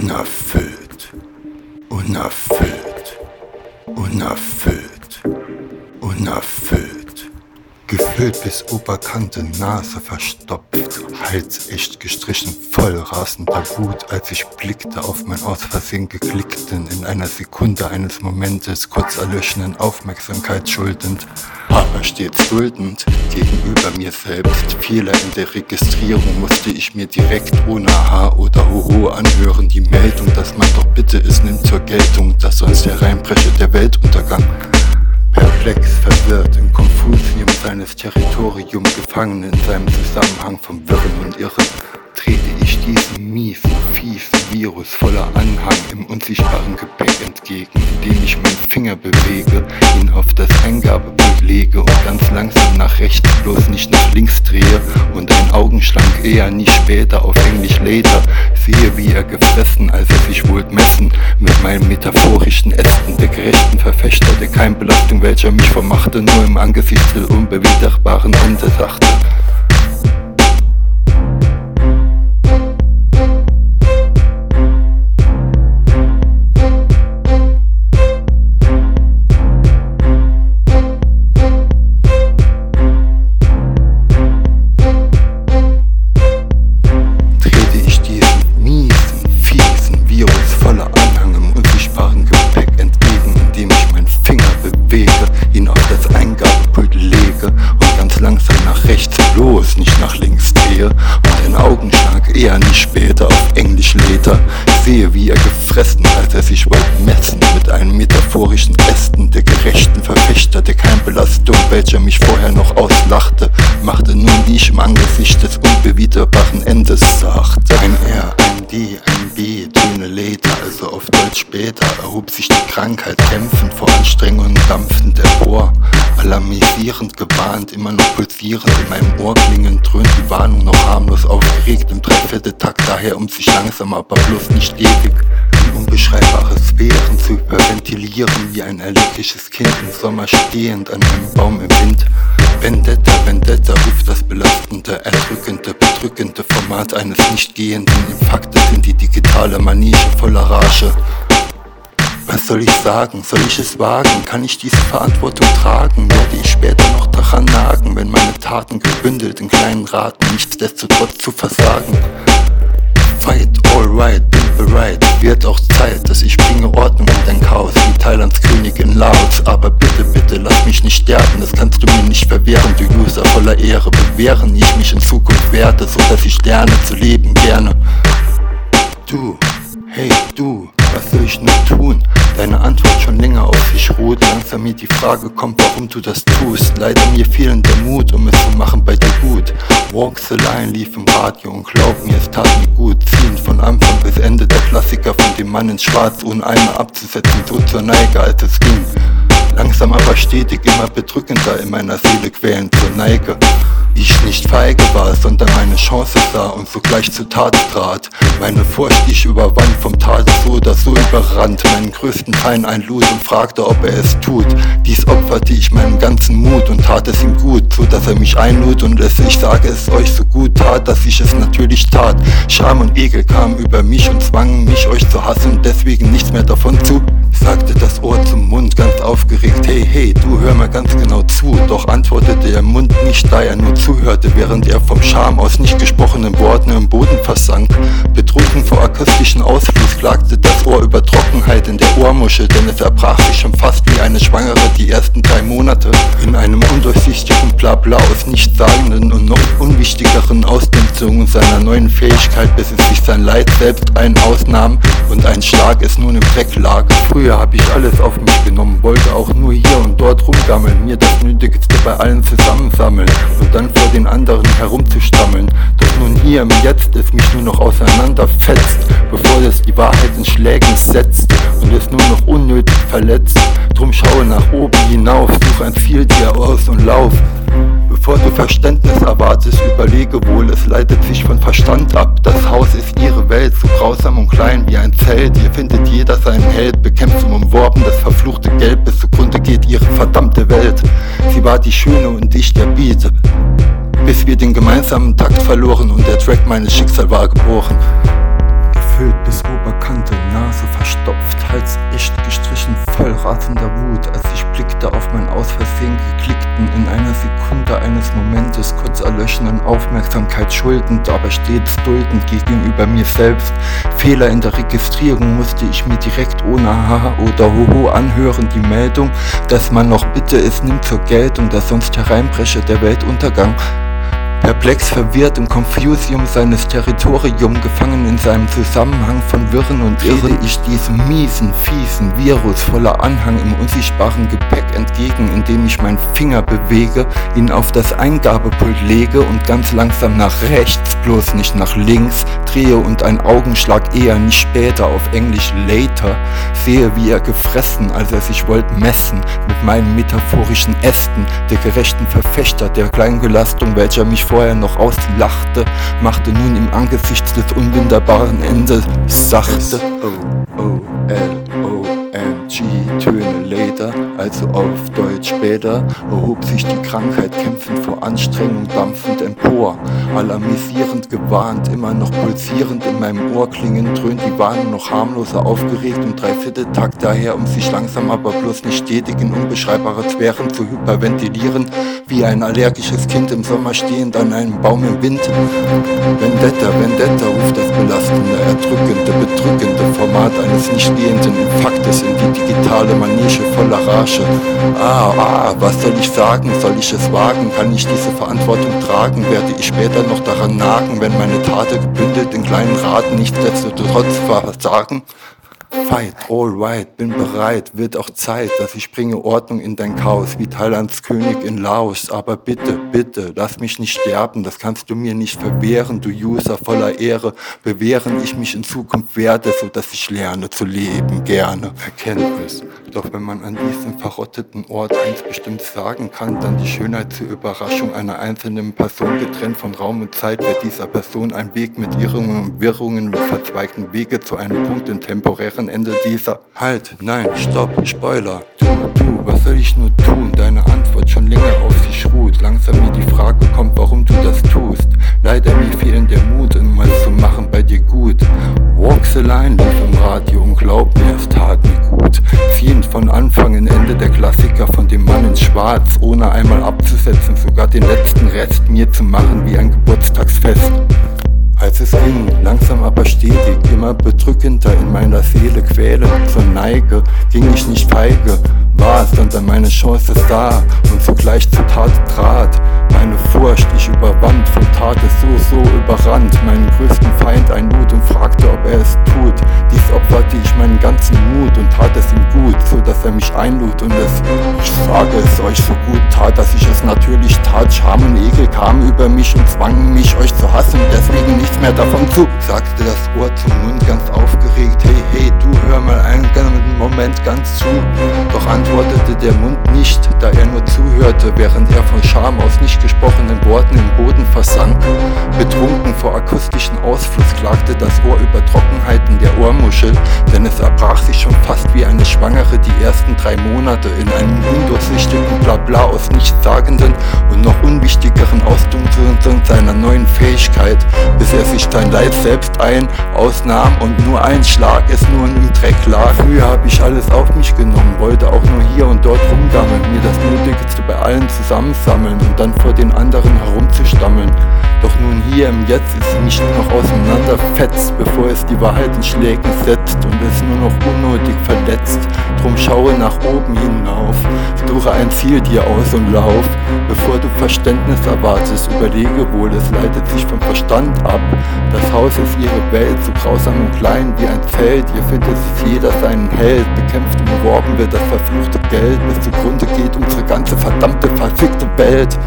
unerfüllt, unerfüllt, unerfüllt, unerfüllt. Gefüllt bis Oberkante, Nase verstopft, Hals echt gestrichen, voll rasender Wut, als ich blickte auf mein aus Versehen geklickten, in einer Sekunde eines Momentes kurz erlöschenden Aufmerksamkeit schuldend, aber stets duldend gegenüber mir selbst. Fehler in der Registrierung musste ich mir direkt ohne Aha oder Hoho anhören, die Meldung, dass man doch bitte es nimmt zur Geltung, dass sonst hereinbreche der Weltuntergang. Perplex, verwirrt, im Konfusium seines Territorium gefangen in seinem Zusammenhang vom Wirren und Irren, trete ich diesem miesen, fiesen Virus voller Anhang im unsichtbaren Gepäck entgegen, indem ich meinen Finger bewege, ihn auf das Eingabepult lege und ganz langsam nach rechts, bloß nicht nach links drehe und ein Augenschlank eher nie später auf Englisch later sehe, wie er gefressen, als er sich wohl messen mit meinen metaphorischen Ästen der gerechten Verfechter der Keimbelastung, welcher mich vermachte, nur im Angesicht des unbewiderbaren Ende Englisch later sehe, wie er gefressen, als er sich wollte messen mit einem metaphorischen Ästen der gerechten Verfechter der Keimbelastung, welcher mich vorher noch auslachte, machte nun, wie ich im Angesicht des unbewiderbaren Endes sagte. Ein R, ein D, ein B, Töne later, also auf Deutsch später, erhob sich die Krankheit kämpfend vor Anstrengungen dampfend empor, alarmisierend gewarnt, immer noch pulsierend in meinem Ohr klingend, dröhnt die Warnung noch harmlos aufgeregt im Dreivierteltakt, daher um sich langsam, aber bloß nicht ewig in unbeschreibbare Sphären zu hyperventilieren wie ein erlegliches Kind im Sommer stehend an einem Baum im Wind. Vendetta, Vendetta ruft das belastende, erdrückende, bedrückende Format eines nicht gehenden Infaktes in die digitale Manege voller Rage. Was soll ich sagen? Soll ich es wagen? Kann ich diese Verantwortung tragen? Werde ich später noch daran nagen, wenn meine Taten gebündelt in kleinen Raten nichtsdestotrotz zu versagen? Fight, alright, bin bereit. Wird auch Zeit, dass ich bringe Ordnung in dein Chaos wie Thailands Königin Laos. Aber bitte, bitte, lass mich nicht sterben, das kannst du mir nicht verwehren. Du User voller Ehre bewähren, ich mich in Zukunft werde, so dass ich lerne zu leben gerne. Du, hey du, was soll ich nur tun? Deine Antwort schon länger auf sich ruht. Langsam mir die Frage kommt, warum du das tust. Leider mir fehlen der Mut, um es zu machen bei dir gut. Walk the Line lief im Radio und glaub mir, es tat mir gut. Ziehen von Anfang bis Ende der Klassiker von dem Mann in Schwarz, ohne einmal abzusetzen, so zur Neige, als es ging. Langsam aber stetig immer bedrückender in meiner Seele quälend zur Neige. Ich nicht feige war, sondern meine Chance sah und sogleich zur Tat trat. Meine Furcht ich überwand, vom Tade so oder so überrannt, meinen größten Feind einlud und fragte, ob er es tut. Dies opferte ich meinen ganzen Mut und tat es ihm gut, so dass er mich einlud und es, ich sage es euch so gut tat, dass ich es natürlich tat. Scham und Ekel kamen über mich und zwangen mich euch zu hassen und deswegen nichts mehr davon zu sagte das Ohr zum Mund ganz aufgeregt, hey, hey, du hör mal ganz genau zu. Doch antwortete der Mund nicht, da er nur zuhörte, während er vom Scham aus nicht gesprochenen Worten im Boden versank. Betrunken vor akustischen Ausfluss klagte das Ohr über Trockenheit in der Ohrmuschel, denn es erbrach sich schon fast wie eine Schwangere die ersten drei Monate. In einem undurchsichtigen Blabla aus nichtssagenden und noch unwichtigeren Ausdünstungen seiner neuen Fähigkeit, bis es sich sein Leid selbst ein ausnahm und ein Schlag es nun im Dreck lag. Früher Früher hab ich alles auf mich genommen, wollte auch nur hier und dort rumgammeln, mir das Nötigste bei allen zusammensammeln und dann vor den anderen herumzustammeln. Doch nun hier im Jetzt es mich nur noch auseinanderfetzt, bevor es die Wahrheit in Schlägen setzt und es nur noch unnötig verletzt. Drum schaue nach oben hinauf, such ein Ziel dir aus und lauf. Bevor du Verständnis erwartest, überlege wohl, es leitet sich von Verstand ab. Das Haus ist ihre Welt, so grausam und klein wie ein Zelt. Hier findet jeder seinen Held, bekämpft zum Umworben das verfluchte Gelb, bis zugrunde geht ihre verdammte Welt. Sie war die Schöne und ich der Beat. Bis wir den gemeinsamen Takt verloren und der Track meines Schicksals war gebrochen. Gefüllt bis Oberkante schuldend, aber stets duldend gegenüber mir selbst. Fehler in der Registrierung musste ich mir direkt ohne Haha oder Hoho anhören, die Meldung, dass man noch bitte es nimmt zur Geltung, dass sonst hereinbreche der Weltuntergang. Perplex, verwirrt im Confusium seines Territorium, gefangen in seinem Zusammenhang von Wirren und Irren, ich diesem miesen, fiesen Virus voller Anhang im unsichtbaren Gepäck entgegen, indem ich meinen Finger bewege, ihn auf das Eingabepult lege und ganz langsam nach rechts, bloß nicht nach links, drehe und ein Augenschlag eher nicht später auf Englisch later, sehe, wie er gefressen, als er sich wollte messen, mit meinen metaphorischen Ästen, der gerechten Verfechter der Kleingelastung, welcher mich vorher noch auslachte, machte nun im Angesicht des unwunderbaren Ende sachte. Also auf Deutsch später, erhob sich die Krankheit kämpfend vor Anstrengung dampfend empor, alarmisierend gewarnt, immer noch pulsierend in meinem Ohr klingend, dröhnt die Warnung noch harmloser aufgeregt und Dreivierteltakt daher, um sich langsam aber bloß nicht stetig in unbeschreibbare Sphären zu hyperventilieren, wie ein allergisches Kind im Sommer stehend an einem Baum im Wind. Vendetta, Vendetta ruft das belastende, erdrückende, bedrückende Format eines nicht stehenden Infaktes in die digitale Manege voller Rage. Ah, ah, was soll ich sagen? Soll ich es wagen? Kann ich diese Verantwortung tragen? Werde ich später noch daran nagen, wenn meine Taten gebündelt in kleinen Raten nichtsdestotrotz versagen? Fight, all right, bin bereit, wird auch Zeit, dass ich bringe Ordnung in dein Chaos, wie Thailands König in Laos. Aber bitte, bitte, lass mich nicht sterben, das kannst du mir nicht verwehren, du User voller Ehre, bewähren ich mich in Zukunft werde, so dass ich lerne zu leben, gerne. Erkenntnis. Doch wenn man an diesem verrotteten Ort eins bestimmt sagen kann, dann die Schönheit zur Überraschung einer einzelnen Person getrennt von Raum und Zeit wird dieser Person ein Weg mit Irrungen und Wirrungen mit verzweigten Wege zu einem Punkt im temporären Ende dieser. Halt, nein, stopp, Spoiler. Du, du, was soll ich nur tun? Deine Antwort schon länger auf sich ruht. Langsam mir die Frage kommt, warum du das tust. Leider mir fehlen der Mut, irgendwas zu machen bei dir gut. Walk the line lief im Radio und glaub mir, es tat mir gut. Fiend von Anfang in Ende der Klassiker von dem Mann in Schwarz, ohne einmal abzusetzen, sogar den letzten Rest mir zu machen wie ein Geburtstagsfest. Als es ging, langsam aber stetig, immer bedrückender in meiner Seele quälend zur Neige, ging ich nicht feige, war es dann meine Chance da und sogleich zur Tat trat. Meine Furcht, ich überwand, von Tate so, so überrannt, meinen größten Feind einlud und fragte, ob er es tut. Dies opferte ich meinen ganzen Mut und tat es ihm gut, so dass er mich einlud und es, ich sage es euch so gut tat, dass ich es natürlich tat. Scham und Ekel kamen über mich und zwangen mich, euch zu hassen, deswegen nichts mehr davon zu. Sagte das Ohr zum Mund ganz aufgeregt, Moment ganz zu. Doch antwortete der Mund nicht, da er nur zuhörte, während er von Scham aus nicht gesprochenen Worten im Boden versank. Betrunken vor akustischen Ausfluss klagte das Ohr über Trockenheiten der Ohrmuschel, denn es erbrach sich schon fast wie eine Schwangere die ersten drei Monate in einem undurchsichtigen Blabla aus nichtssagenden und noch unwichtigeren Ausdunkeln seiner neuen Fähigkeit, bis er sich sein Leid selbst ein, ausnahm und nur ein Schlag es nur im Dreck lag. Früher hab ich alles auf mich genommen, wollte auch nur hier und dort rumgammeln, mir das Nötigste bei allen zusammensammeln und dann vor den anderen herumzustammeln. Doch nun hier im Jetzt ist mich nur noch auseinanderfetzt, bevor es die Wahrheit in Schlägen setzt und es nur noch unnötig verletzt. Drum schaue nach oben hinauf, suche ein Ziel dir aus und lauf. Bevor du Verständnis erwartest, überlege wohl, es leitet sich vom Verstand ab. Das Haus ist ihre Welt, so grausam und klein wie ein Feld. Ihr findet es jeder seinen Held, bekämpft und beworben wird das verfluchte Geld, bis zugrunde geht unsere ganze verdammte, verfickte Welt.